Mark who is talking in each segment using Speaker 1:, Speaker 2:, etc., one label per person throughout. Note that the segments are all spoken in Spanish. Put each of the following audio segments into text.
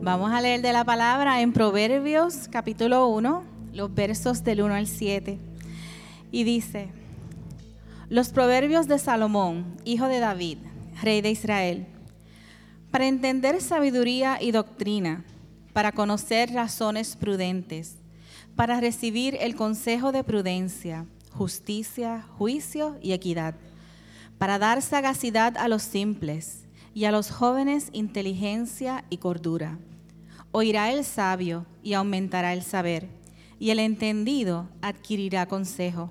Speaker 1: Vamos a leer de la palabra en Proverbios capítulo 1, los versos del 1 al 7. Y dice, los proverbios de Salomón, hijo de David, rey de Israel, para entender sabiduría y doctrina, para conocer razones prudentes, para recibir el consejo de prudencia, justicia, juicio y equidad, para dar sagacidad a los simples y a los jóvenes inteligencia y cordura Oirá el sabio y aumentará el saber, y el entendido adquirirá consejo.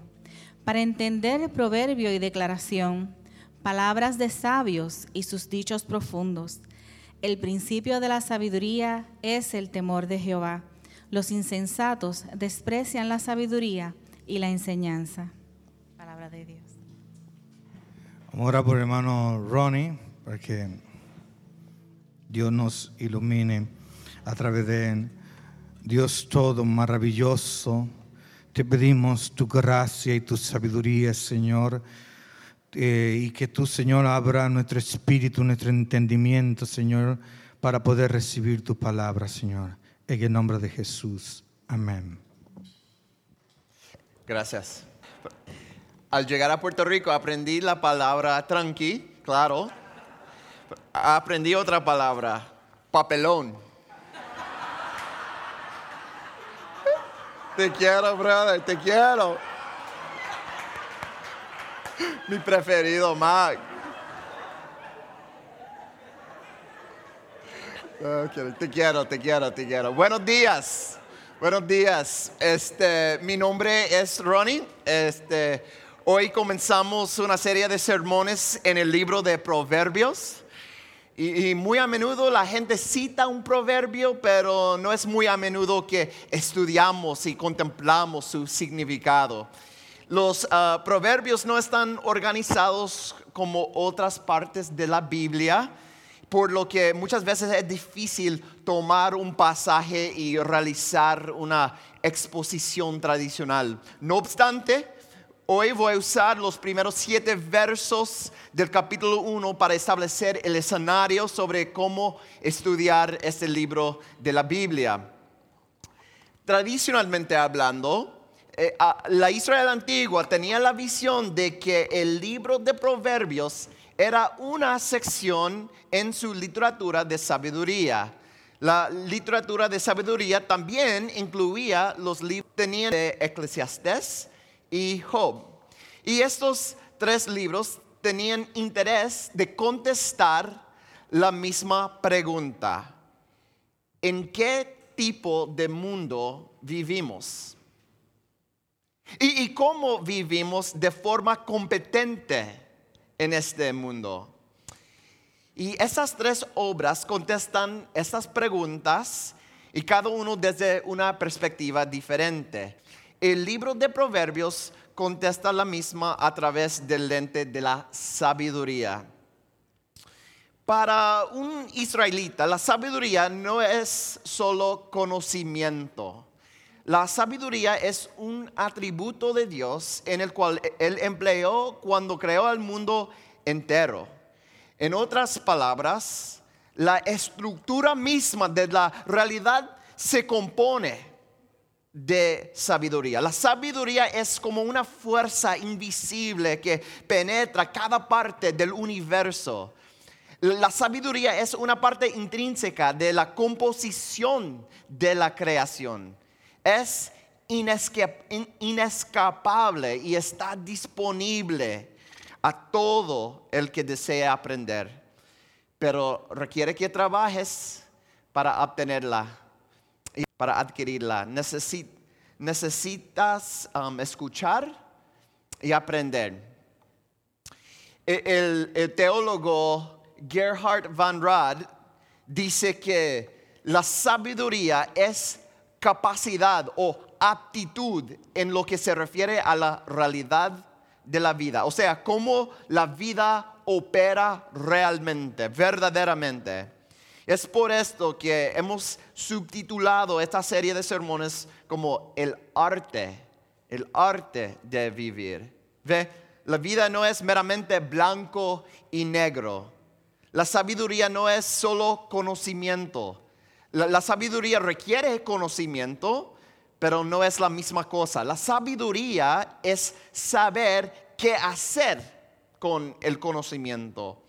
Speaker 1: Para entender proverbio y declaración, palabras de sabios y sus dichos profundos. El principio de la sabiduría es el temor de Jehová. Los insensatos desprecian la sabiduría y la enseñanza. Palabra de Dios.
Speaker 2: Vamos a por el hermano Ronnie para que Dios nos ilumine a través de Dios todo maravilloso. Te pedimos tu gracia y tu sabiduría, Señor, eh, y que tú, Señor, abra nuestro espíritu, nuestro entendimiento, Señor, para poder recibir tu palabra, Señor. En el nombre de Jesús. Amén.
Speaker 3: Gracias. Al llegar a Puerto Rico aprendí la palabra tranqui, claro. Aprendí otra palabra, papelón. Te quiero, brother, te quiero. Mi preferido, Mac. Te quiero, te quiero, te quiero. Buenos días. Buenos días. Este, mi nombre es Ronnie. Este, hoy comenzamos una serie de sermones en el libro de Proverbios. Y, muy a menudo la gente cita un proverbio, pero no es muy a menudo que estudiamos y contemplamos su significado. Los ah, proverbios no están organizados como otras partes de la Biblia, por lo que muchas veces es difícil tomar un pasaje y realizar una exposición tradicional. No obstante, Hoy voy a usar los primeros siete versos del capítulo 1 para establecer el escenario sobre cómo estudiar este libro de la Biblia. Tradicionalmente hablando, eh, la Israel antigua tenía la visión de que el libro de Proverbios era una sección en su literatura de sabiduría. La literatura de sabiduría también incluía los libros de Eclesiastés, y Job. Y estos tres libros tenían interés de contestar la misma pregunta. ¿En qué tipo de mundo vivimos? ¿Y, y cómo vivimos de forma competente en este mundo? Y esas tres obras contestan estas preguntas y cada uno desde una perspectiva diferente el libro de Proverbios contesta la misma a través del lente de la sabiduría. Para un israelita, la sabiduría no es solo conocimiento. La sabiduría es un atributo de Dios en el cual Él empleó cuando creó el mundo entero. En otras palabras, la estructura misma de la realidad se compone de sabiduría. La sabiduría es como una fuerza invisible que penetra cada parte del universo. La sabiduría es una parte intrínseca de la composición de la creación. Es inescapable y está disponible a todo el que desea aprender. Pero requiere que trabajes para obtenerla para adquirirla. Necesi- necesitas um, escuchar y aprender. E- El, el teólogo Gerhard Van Rad dice que la sabiduría es capacidad o aptitud en lo que se refiere a la realidad de la vida. O sea, cómo la vida opera realmente, verdaderamente. Es por esto que hemos subtitulado esta serie de sermones como el arte, el arte de vivir. ¿Ve? La vida no es meramente blanco y negro. La sabiduría no es solo conocimiento. La, la sabiduría requiere conocimiento, pero no es la misma cosa. La sabiduría es saber qué hacer con el conocimiento.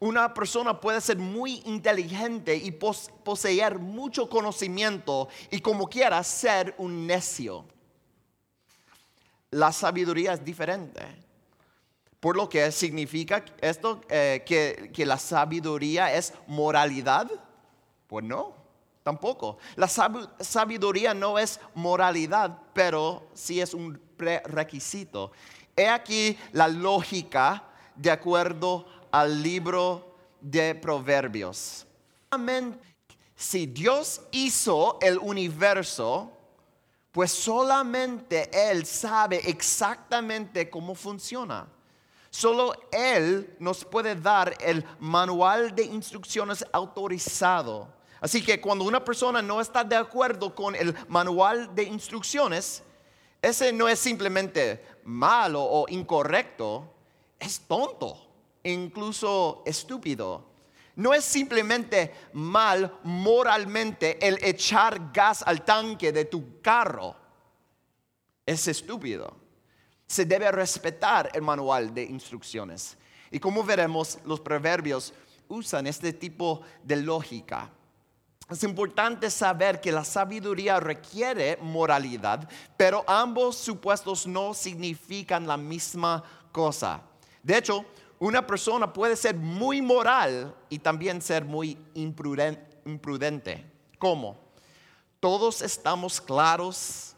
Speaker 3: Una persona puede ser muy inteligente y pos- poseer mucho conocimiento y como quiera ser un necio. La sabiduría es diferente. Por lo que significa esto eh, que, que la sabiduría es moralidad. Pues no, tampoco. La sab- sabiduría no es moralidad, pero sí es un prerequisito. He aquí la lógica de acuerdo al libro de Proverbios. Si Dios hizo el universo, pues solamente Él sabe exactamente cómo funciona. Solo Él nos puede dar el manual de instrucciones autorizado. Así que cuando una persona no está de acuerdo con el manual de instrucciones, ese no es simplemente malo o incorrecto, es tonto, incluso estúpido. No es simplemente mal moralmente el echar gas al tanque de tu carro. Es estúpido. Se debe respetar el manual de instrucciones. Y como veremos, los proverbios usan este tipo de lógica. Es importante saber que la sabiduría requiere moralidad, pero ambos supuestos no significan la misma cosa. De hecho, una persona puede ser muy moral y también ser muy impruden- imprudente. ¿Cómo? Todos estamos claros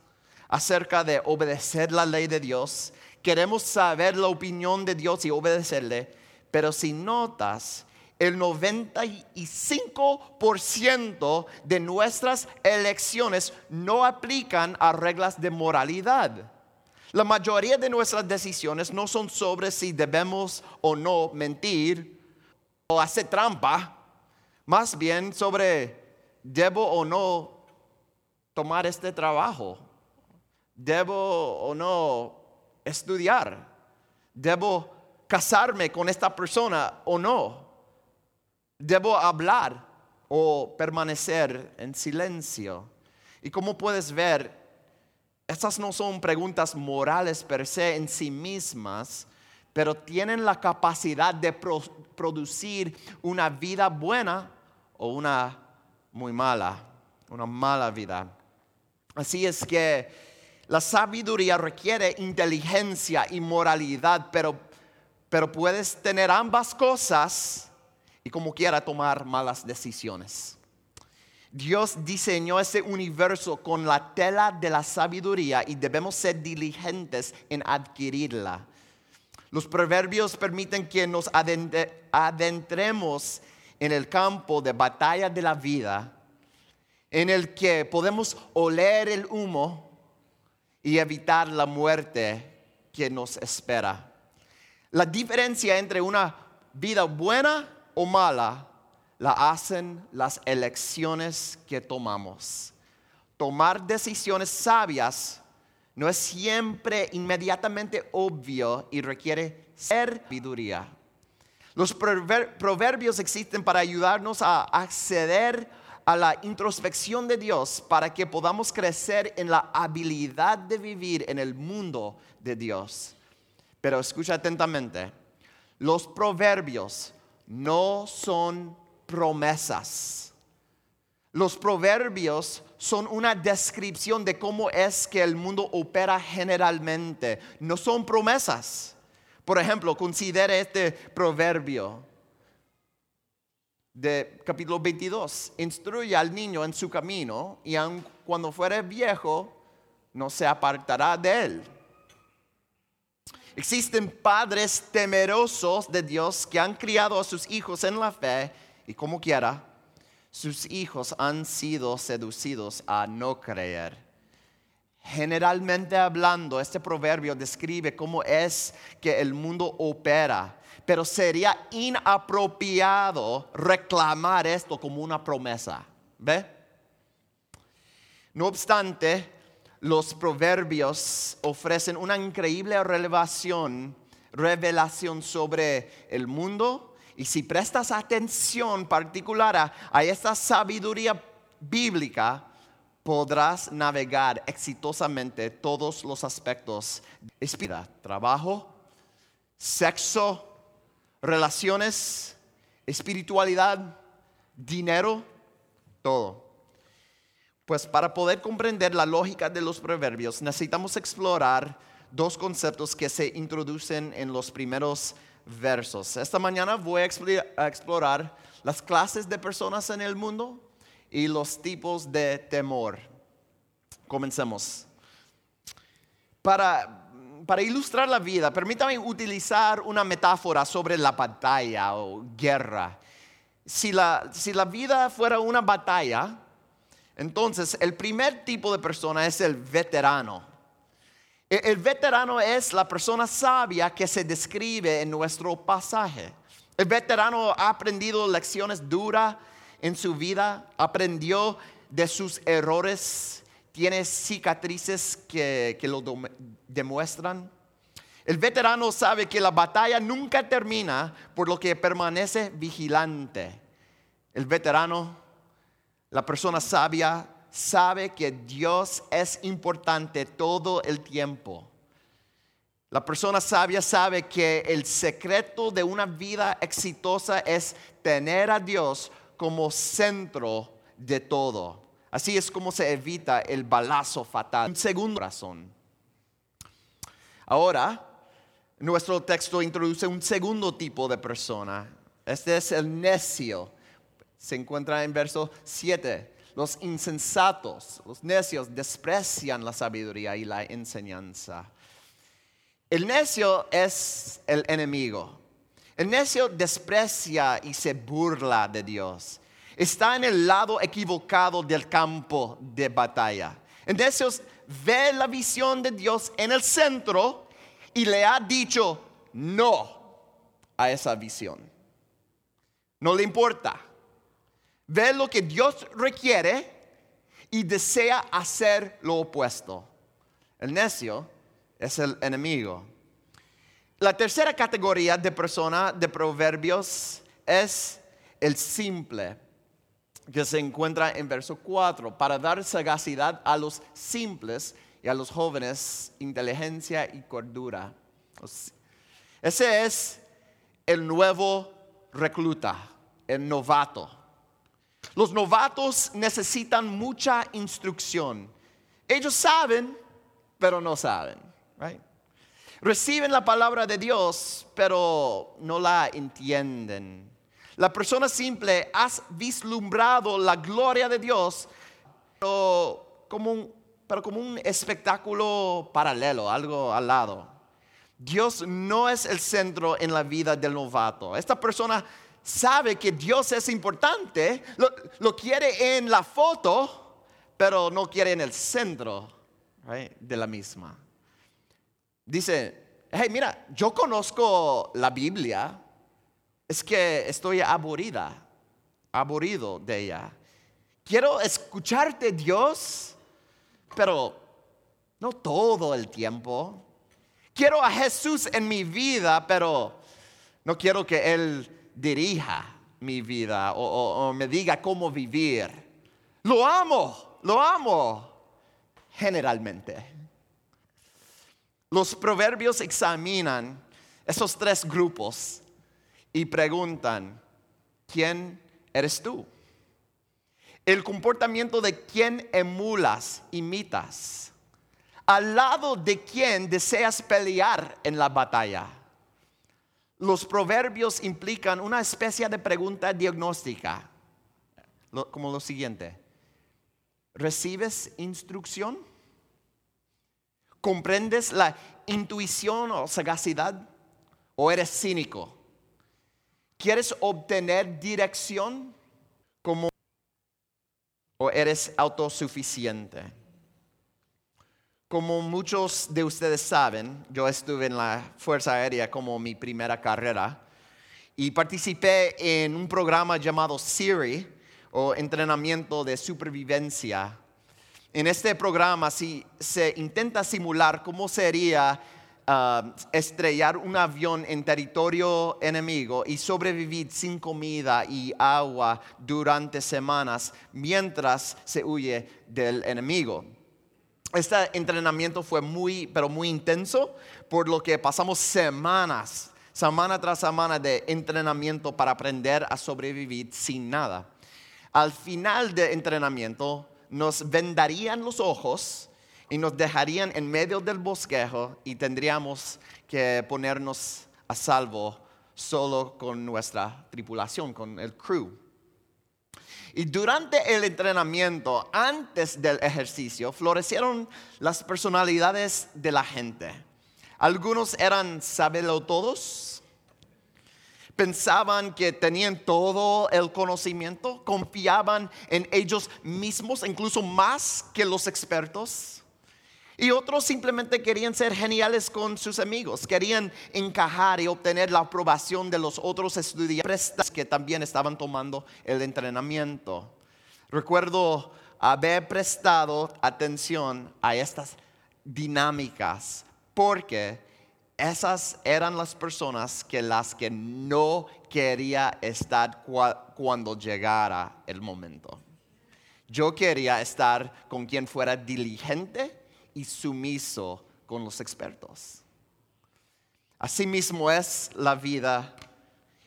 Speaker 3: acerca de obedecer la ley de Dios. Queremos saber la opinión de Dios y obedecerle. Pero si notas, el 95% de nuestras elecciones no aplican a reglas de moralidad. La mayoría de nuestras decisiones no son sobre si debemos o no mentir o hacer trampa, más bien sobre debo o no tomar este trabajo, debo o no estudiar, debo casarme con esta persona o no, debo hablar o permanecer en silencio. Y como puedes ver, estas no son preguntas morales per se en sí mismas, pero tienen la capacidad de pro- producir una vida buena o una muy mala, una mala vida. Así es que la sabiduría requiere inteligencia y moralidad, pero, pero puedes tener ambas cosas y como quiera tomar malas decisiones. Dios diseñó ese universo con la tela de la sabiduría y debemos ser diligentes en adquirirla. Los proverbios permiten que nos adentre- adentremos en el campo de batalla de la vida, en el que podemos oler el humo y evitar la muerte que nos espera. La diferencia entre una vida buena o mala la hacen las elecciones que tomamos. Tomar decisiones sabias no es siempre inmediatamente obvio y requiere sabiduría. Los prover- proverbios existen para ayudarnos a acceder a la introspección de Dios para que podamos crecer en la habilidad de vivir en el mundo de Dios. Pero escucha atentamente, los proverbios no son promesas. Los proverbios son una descripción de cómo es que el mundo opera generalmente, no son promesas. Por ejemplo, considere este proverbio de capítulo 22. Instruye al niño en su camino y aun cuando fuere viejo, no se apartará de él. Existen padres temerosos de Dios que han criado a sus hijos en la fe y como quiera, sus hijos han sido seducidos a no creer. Generalmente hablando, este proverbio describe cómo es que el mundo opera, pero sería inapropiado reclamar esto como una promesa. ¿Ve? No obstante, los proverbios ofrecen una increíble revelación, revelación sobre el mundo. Y si prestas atención particular a, esta sabiduría bíblica, podrás navegar exitosamente todos los aspectos espiritual, trabajo, sexo, relaciones, espiritualidad, dinero, todo. Pues para poder comprender la lógica de los proverbios necesitamos explorar dos conceptos que se introducen en los primeros versos. Esta mañana voy a explorar las clases de personas en el mundo y los tipos de temor. Comencemos. Para, para ilustrar la vida, permítame utilizar una metáfora sobre la batalla o guerra. Si la, si la vida fuera una batalla, entonces, el primer tipo de persona es el veterano. E, el veterano es la persona sabia que se describe en nuestro pasaje. El veterano ha aprendido lecciones duras en su vida, aprendió de sus errores, tiene cicatrices que, que lo demuestran. El veterano sabe que la batalla nunca termina, por lo que permanece vigilante. El veterano la persona sabia sabe que Dios es importante todo el tiempo. La persona sabia sabe que el secreto de una vida exitosa es tener a Dios como centro de todo. Así es como se evita el balazo fatal. Un segundo razón. Ahora, nuestro texto introduce un segundo tipo de persona. Este es el necio se encuentra en verso 7. Los insensatos, los necios, desprecian la sabiduría y la enseñanza. El necio es el enemigo. El necio desprecia y se burla de Dios. Está en el lado equivocado del campo de batalla. El necio ve la visión de Dios en el centro y le ha dicho no a esa visión. No le importa ve lo que Dios requiere y desea hacer lo opuesto. El necio es el enemigo. La tercera categoría de persona de proverbios es el simple, que se encuentra en verso 4, para dar sagacidad a los simples y a los jóvenes inteligencia y cordura. Ese es el nuevo recluta, el novato. Los novatos necesitan mucha instrucción. Ellos saben, pero no saben. Reciben la palabra de Dios, pero no la entienden. La persona simple ha vislumbrado la gloria de Dios, pero como un, pero como un espectáculo paralelo, algo al lado. Dios no es el centro en la vida del novato. Esta persona sabe que Dios es importante, lo, quiere en la foto, pero no quiere en el centro de la misma. Dice, hey, mira, yo conozco la Biblia, es que estoy aburrida, aburrido de ella. Quiero escucharte, Dios, pero no todo el tiempo. Quiero a Jesús en mi vida, pero no quiero que Él dirija mi vida o, me diga cómo vivir. Lo amo, lo amo, generalmente. Los proverbios examinan esos tres grupos y preguntan, ¿quién eres tú? El comportamiento de quién emulas, imitas. Al lado de quién deseas pelear en la batalla los proverbios implican una especie de pregunta diagnóstica, como lo siguiente. ¿Recibes instrucción? ¿Comprendes la intuición o sagacidad? ¿O eres cínico? ¿Quieres obtener dirección como o eres autosuficiente? Como muchos de ustedes saben, yo estuve en la Fuerza Aérea como mi primera carrera y participé en un programa llamado Siri o entrenamiento de supervivencia. En este programa se intenta simular cómo sería Ah, estrellar un avión en territorio enemigo y sobrevivir sin comida y agua durante semanas mientras se huye del enemigo. Este entrenamiento fue muy, pero muy intenso, por lo que pasamos semanas, semana tras semana de entrenamiento para aprender a sobrevivir sin nada. Al final del entrenamiento nos vendarían los ojos y nos dejarían en medio del bosquejo y tendríamos que ponernos a salvo solo con nuestra tripulación, con el crew. Y durante el entrenamiento, antes del ejercicio, florecieron las personalidades de la gente. Algunos eran todos, pensaban que tenían todo el conocimiento, confiaban en ellos mismos, incluso más que los expertos. Y otros simplemente querían ser geniales con sus amigos, querían encajar y obtener la aprobación de los otros estudiantes que también estaban tomando el entrenamiento. Recuerdo haber prestado atención a estas dinámicas porque esas eran las personas que las que no quería estar cuando llegara el momento. Yo quería estar con quien fuera diligente y sumiso con los expertos. Asimismo es la vida.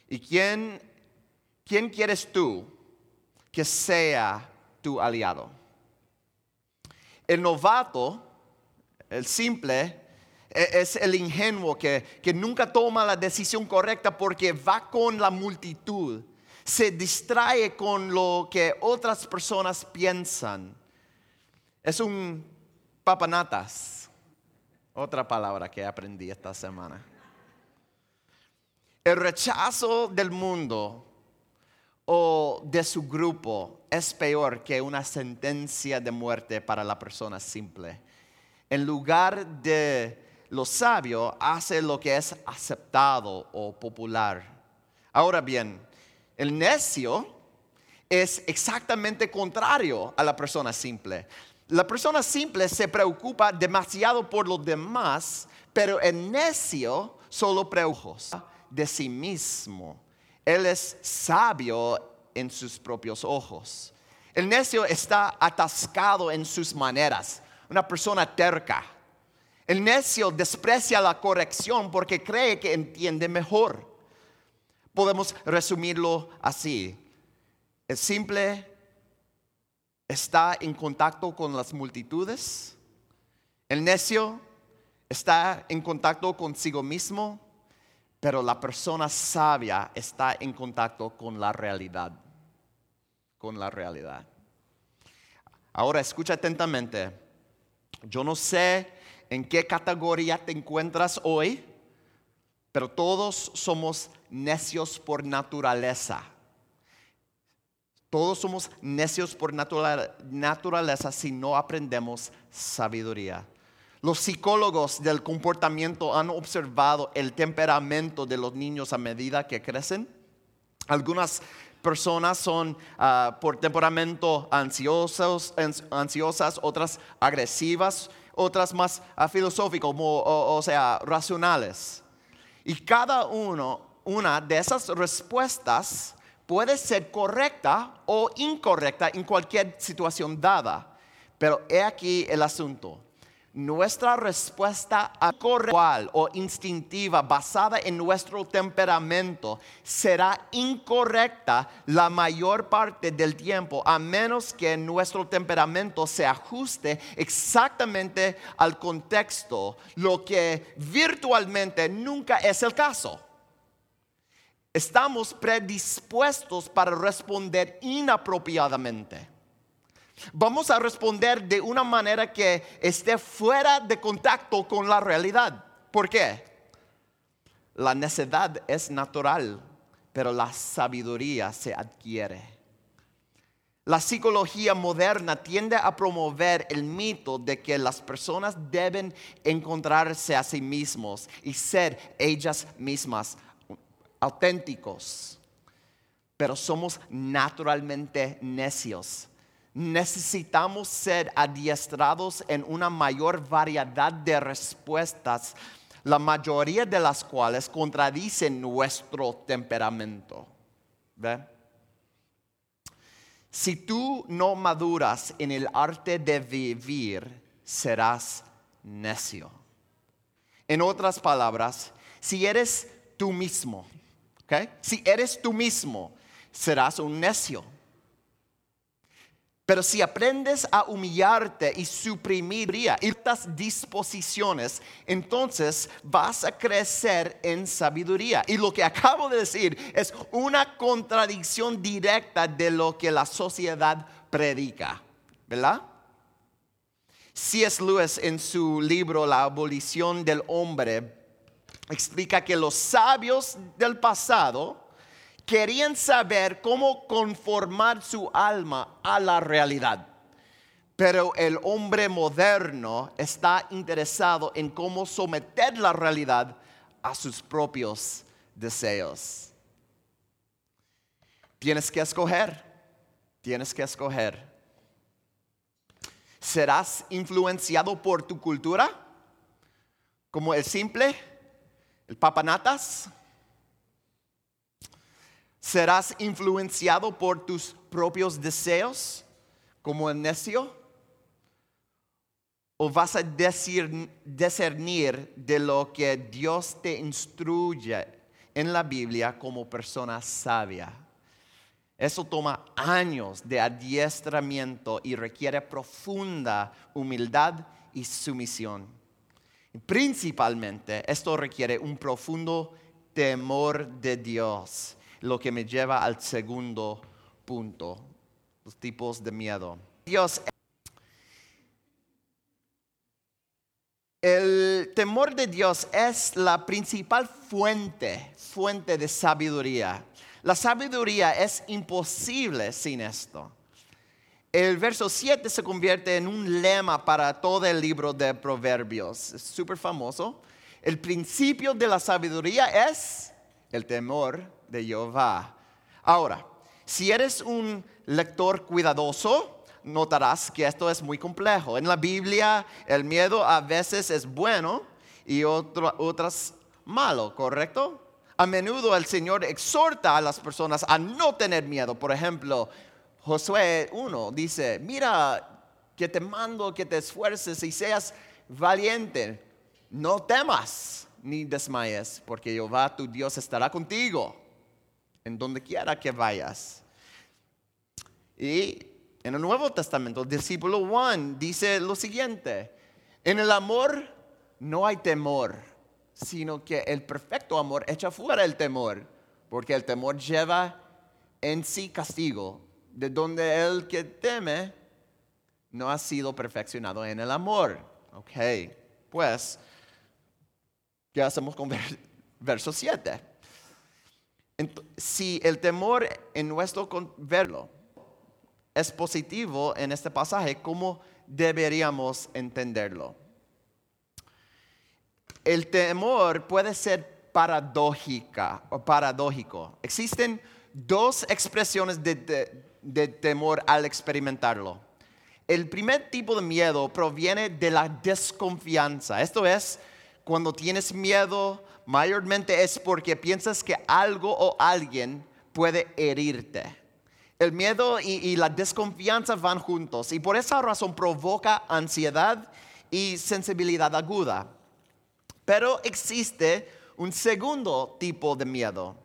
Speaker 3: ¿Y quién, quién quieres tú que sea tu aliado? El novato, el simple, e, es el ingenuo que, que, nunca toma la decisión correcta porque va con la multitud, se distrae con lo que otras personas piensan. Es un papanatas. Otra palabra que aprendí esta semana. El rechazo del mundo o de su grupo es peor que una sentencia de muerte para la persona simple. En lugar de lo sabio, hace lo que es aceptado o popular. Ahora bien, el necio es exactamente contrario a la persona simple. La persona simple se preocupa demasiado por los demás, pero el necio solo preocupa de sí mismo. Él es sabio en sus propios ojos. El necio está atascado en sus maneras, una persona terca. El necio desprecia la corrección porque cree que entiende mejor. Podemos resumirlo así. El simple está en contacto con las multitudes. El necio está en contacto consigo mismo, pero la persona sabia está en contacto con la realidad. Con la realidad. Ahora escucha atentamente. Yo no sé en qué categoría te encuentras hoy, pero todos somos necios por naturaleza. Todos somos necios por naturaleza si no aprendemos sabiduría. Los psicólogos del comportamiento han observado el temperamento de los niños a medida que crecen. Algunas personas son ah, por temperamento ansiosos, ansiosas, otras agresivas, otras más uh, filosóficas, o, o sea, racionales. Y cada uno, una de esas respuestas puede ser correcta o incorrecta en cualquier situación dada. Pero he aquí el asunto. Nuestra respuesta correcta o instintiva basada en nuestro temperamento será incorrecta la mayor parte del tiempo, a menos que nuestro temperamento se ajuste exactamente al contexto, lo que virtualmente nunca es el caso estamos predispuestos para responder inapropiadamente. Vamos a responder de una manera que esté fuera de contacto con la realidad. ¿Por qué? La necedad es natural, pero la sabiduría se adquiere. La psicología moderna tiende a promover el mito de que las personas deben encontrarse a sí mismos y ser ellas mismas auténticos. Pero somos naturalmente necios. Necesitamos ser adiestrados en una mayor variedad de respuestas, la mayoría de las cuales contradicen nuestro temperamento. ¿Ve? Si tú no maduras en el arte de vivir, serás necio. En otras palabras, si eres tú mismo, si eres tú mismo, serás un necio. Pero si aprendes a humillarte y suprimir estas disposiciones, entonces vas a crecer en sabiduría. Y lo que acabo de decir es una contradicción directa de lo que la sociedad predica, ¿verdad? C.S. Lewis en su libro La abolición del hombre explica que los sabios del pasado querían saber cómo conformar su alma a la realidad. Pero el hombre moderno está interesado en cómo someter la realidad a sus propios deseos. Tienes que escoger, tienes que escoger. ¿Serás influenciado por tu cultura? Como el simple, el papanatas, ¿Serás influenciado por tus propios deseos como el necio? ¿O vas a discernir de lo que Dios te instruye en la Biblia como persona sabia? Eso toma años de adiestramiento y requiere profunda humildad y sumisión. Principalmente, esto requiere un profundo temor de Dios lo que me lleva al segundo punto, los tipos de miedo. Dios, el temor de Dios es la principal fuente, fuente de sabiduría. La sabiduría es imposible sin esto. El verso 7 se convierte en un lema para todo el libro de Proverbios. Es súper famoso. El principio de la sabiduría es el temor de Jehová. Ahora, si eres un lector cuidadoso, notarás que esto es muy complejo. En la Biblia el miedo a veces es bueno y otras malo, ¿correcto? A menudo el Señor exhorta a las personas a no tener miedo. Por ejemplo, Josué 1 dice, mira que te mando que te esfuerces y seas valiente. No temas ni desmayes, porque Jehová tu Dios estará contigo en donde quiera que vayas. Y en el Nuevo Testamento, el discípulo Juan dice lo siguiente, en el amor no hay temor, sino que el perfecto amor echa fuera el temor, porque el temor lleva en sí castigo, de donde el que teme no ha sido perfeccionado en el amor. Ok, pues, ¿qué hacemos con verso 7? si el temor en nuestro verlo es positivo en este pasaje, ¿cómo deberíamos entenderlo? El temor puede ser paradójica o paradójico. Existen dos expresiones de temor al experimentarlo. El primer tipo de miedo proviene de la desconfianza. Esto es cuando tienes miedo mayormente es porque piensas que algo o alguien puede herirte. El miedo y, la desconfianza van juntos y por esa razón provoca ansiedad y sensibilidad aguda. Pero existe un segundo tipo de miedo.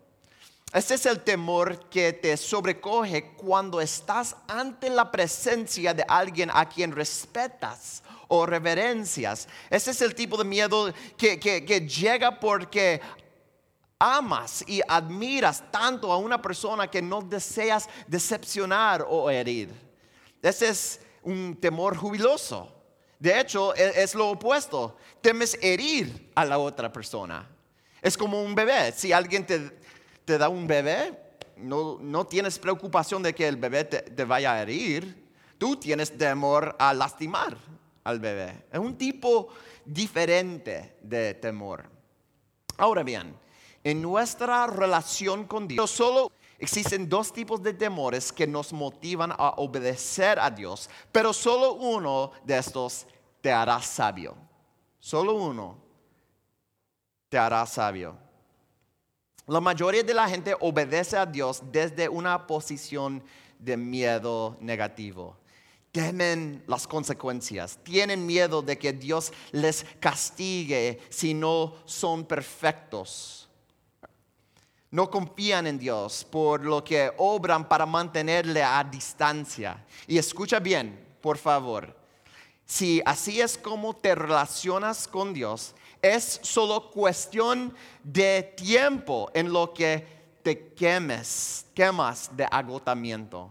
Speaker 3: Este es el temor que te sobrecoge cuando estás ante la presencia de alguien a quien respetas o reverencias. Ese es el tipo de miedo que, que llega porque amas y admiras tanto a una persona que no deseas decepcionar o herir. Ese es un temor jubiloso. De hecho, e- es lo opuesto. Temes herir a la otra persona. Es como un bebé. Si alguien te, te da un bebé, no, no tienes preocupación de que el bebé te, te vaya a herir. Tú tienes temor a lastimar al bebé. Es un tipo diferente de temor. Ahora bien, en nuestra relación con Dios, solo existen dos tipos de temores que nos motivan a obedecer a Dios, pero solo uno de estos te hará sabio. Solo uno te hará sabio. La mayoría de la gente obedece a Dios desde una posición de miedo negativo. Temen las consecuencias, tienen miedo de que Dios les castigue si no son perfectos. No confían en Dios por lo que obran para mantenerle a distancia. Y escucha bien, por favor, si así es como te relacionas con Dios, es solo cuestión de tiempo en lo que te quemes, quemas de agotamiento.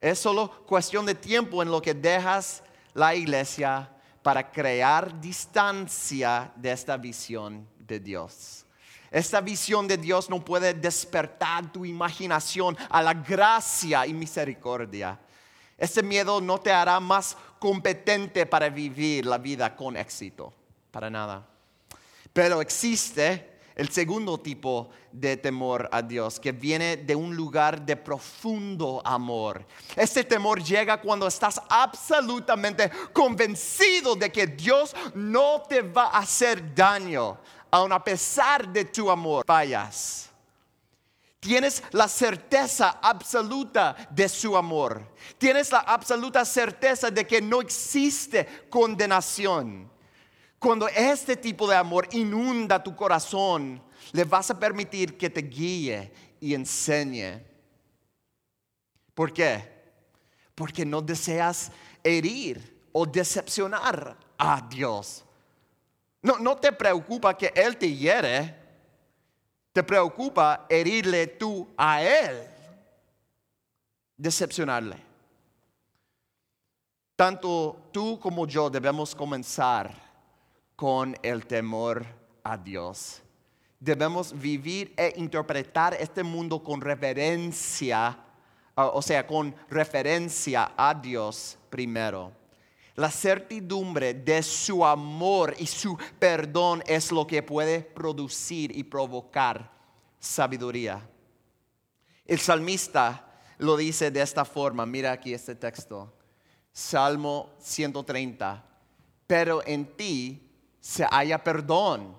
Speaker 3: Es solo cuestión de tiempo en lo que dejas la iglesia para crear distancia de esta visión de Dios. Esta visión de Dios no puede despertar tu imaginación a la gracia y misericordia. Este miedo no te hará más competente para vivir la vida con éxito, para nada. Pero existe el segundo tipo de temor a Dios, que viene de un lugar de profundo amor. Este temor llega cuando estás absolutamente convencido de que Dios no te va a hacer daño, aun a pesar de tu amor. Fallas. Tienes la certeza absoluta de su amor. Tienes la absoluta certeza de que no existe condenación. Cuando este tipo de amor inunda tu corazón, le vas a permitir que te guíe y enseñe. ¿Por qué? Porque no deseas herir o decepcionar a Dios. No, no te preocupa que Él te hiere, te preocupa herirle tú a Él, decepcionarle. Tanto tú como yo debemos comenzar con el temor a Dios. Debemos vivir e interpretar este mundo con reverencia, o sea, con referencia a Dios primero. La certidumbre de su amor y su perdón es lo que puede producir y provocar sabiduría. El salmista lo dice de esta forma, mira aquí este texto, Salmo 130, pero en ti se haya perdón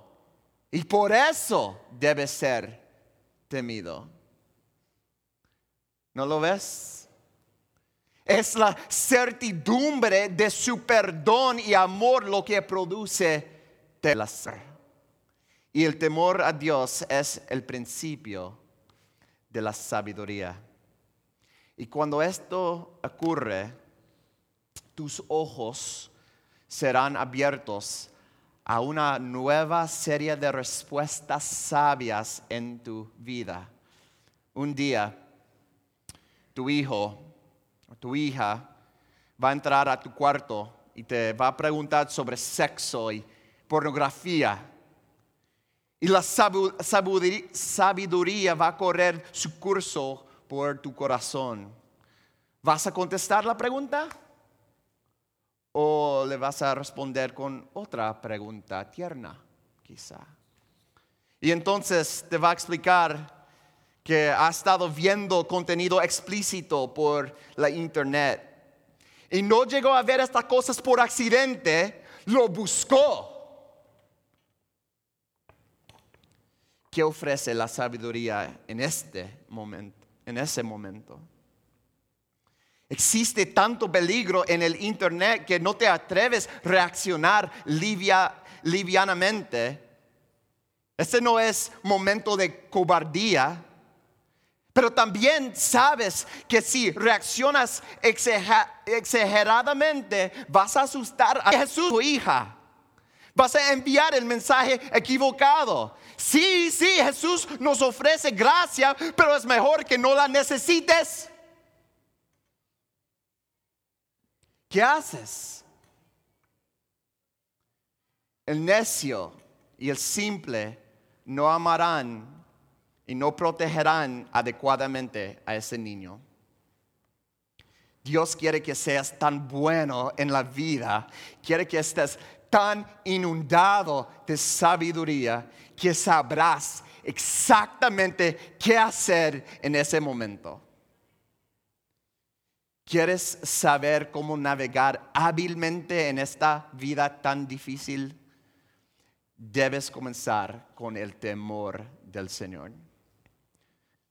Speaker 3: y por eso debe ser temido. ¿No lo ves? Es la certidumbre de su perdón y amor lo que produce placer. Y el temor a Dios es el principio de la sabiduría. Y cuando esto ocurre, tus ojos serán abiertos a una nueva serie de respuestas sabias en tu vida. Un día, tu hijo o tu hija va a entrar a tu cuarto y te va a preguntar sobre sexo y pornografía. Y la sabiduría va a correr su curso por tu corazón. ¿Vas a contestar la pregunta? ¿O le vas a responder con otra pregunta tierna, quizá? Y entonces te va a explicar que ha estado viendo contenido explícito por la internet. Y no llegó a ver estas cosas por accidente, lo buscó. ¿Qué ofrece la sabiduría en este momento, en ese momento? Existe tanto peligro en el internet que no te atreves a reaccionar livianamente. Este no es momento de cobardía, pero también sabes que si reaccionas exageradamente vas a asustar a Jesús, tu hija. Vas a enviar el mensaje equivocado. Sí, sí, Jesús nos ofrece gracia, pero es mejor que no la necesites. ¿Qué haces? El necio y el simple no amarán y no protegerán adecuadamente a ese niño. Dios quiere que seas tan bueno en la vida, quiere que estés tan inundado de sabiduría que sabrás exactamente qué hacer en ese momento. ¿Quieres saber cómo navegar hábilmente en esta vida tan difícil? Debes comenzar con el temor del Señor.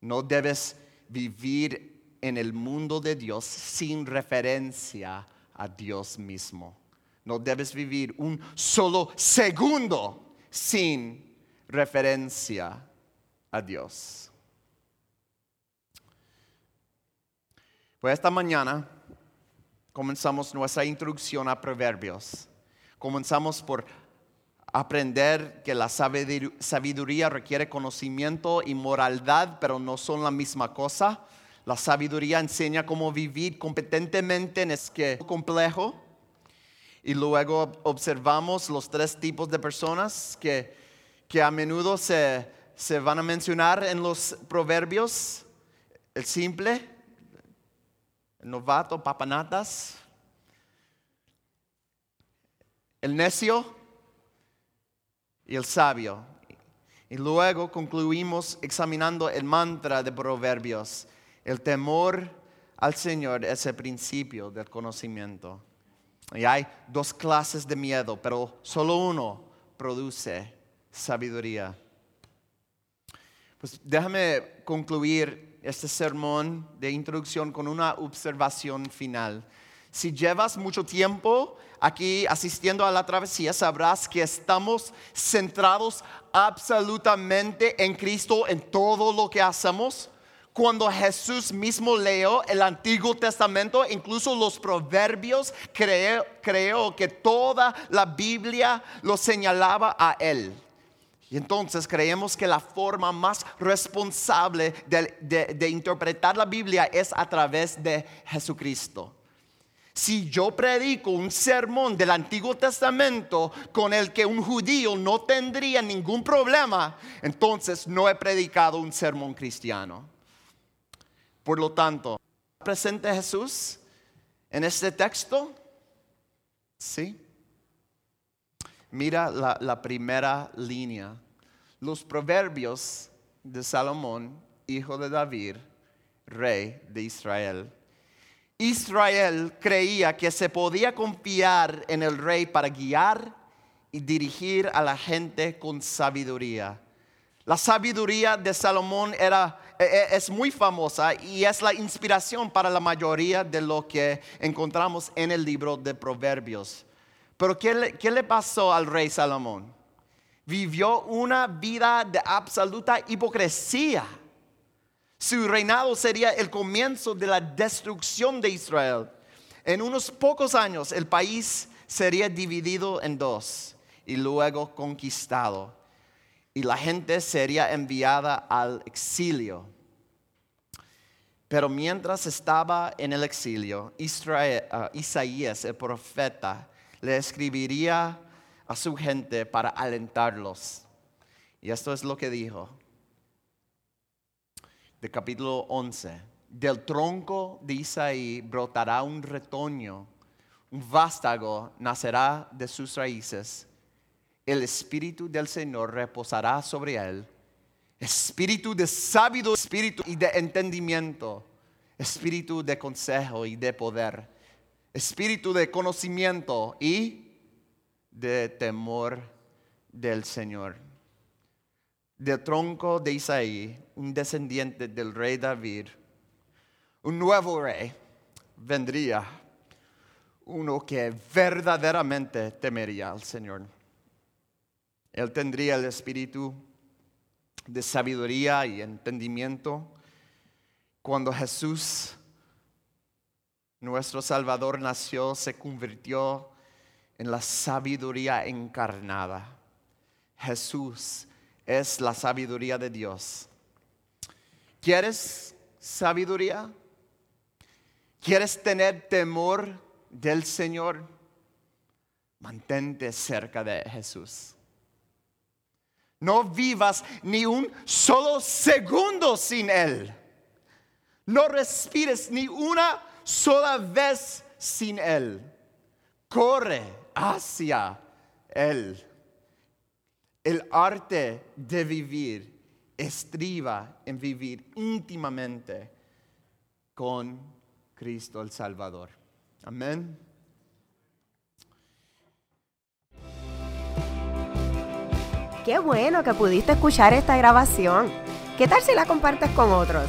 Speaker 3: No debes vivir en el mundo de Dios sin referencia a Dios mismo. No debes vivir un solo segundo sin referencia a Dios. Pues esta mañana comenzamos nuestra introducción a Proverbios. Comenzamos por aprender que la sabiduría requiere conocimiento y moralidad, pero no son la misma cosa. La sabiduría enseña cómo vivir competentemente en este complejo. Y luego observamos los tres tipos de personas que, que a menudo se, se van a mencionar en los proverbios. El simple, el novato, papanatas, el necio y el sabio. Y luego concluimos examinando el mantra de Proverbios. El temor al Señor es el principio del conocimiento. Y hay dos clases de miedo, pero solo uno produce sabiduría. Pues déjame concluir este sermón de introducción con una observación final. Si llevas mucho tiempo aquí asistiendo a la travesía, sabrás que estamos centrados absolutamente en Cristo en todo lo que hacemos. Cuando Jesús mismo leyó el Antiguo Testamento, incluso los proverbios, creo, que toda la Biblia lo señalaba a Él. Y entonces creemos que la forma más responsable de, interpretar la Biblia es a través de Jesucristo. Si yo predico un sermón del Antiguo Testamento con el que un judío no tendría ningún problema, entonces no he predicado un sermón cristiano. Por lo tanto, ¿presente Jesús en este texto? Sí. Mira la, primera línea. Los proverbios de Salomón, hijo de David, rey de Israel. Israel creía que se podía confiar en el rey para guiar y dirigir a la gente con sabiduría. La sabiduría de Salomón era, e, e, es muy famosa y es la inspiración para la mayoría de lo que encontramos en el libro de Proverbios. Pero ¿qué le, pasó al rey Salomón? Vivió una vida de absoluta hipocresía. Su reinado sería el comienzo de la destrucción de Israel. En unos pocos años el país sería dividido en dos y luego conquistado. Y la gente sería enviada al exilio. Pero mientras estaba en el exilio, ah, Isaías, el profeta, le escribiría a su gente para alentarlos. Y esto es lo que dijo. De capítulo 11. Del tronco de Isaí brotará un retoño, un vástago nacerá de sus raíces. El espíritu del Señor reposará sobre él. Espíritu de sabiduría, espíritu y de entendimiento, espíritu de consejo y de poder espíritu de conocimiento y de temor del Señor. Del tronco de Isaí, un descendiente del rey David, un nuevo rey vendría, uno que verdaderamente temería al Señor. Él tendría el espíritu de sabiduría y entendimiento. Cuando Jesús nuestro Salvador nació, se convirtió en la sabiduría encarnada. Jesús es la sabiduría de Dios. ¿Quieres sabiduría? ¿Quieres tener temor del Señor, mantente cerca de Jesús. No vivas ni un solo segundo sin Él. No respires ni una sola vez sin Él. Corre hacia Él. El arte de vivir estriba en vivir íntimamente con Cristo el Salvador. Amén.
Speaker 4: Qué bueno que pudiste escuchar esta grabación. ¿Qué tal si la compartes con otros?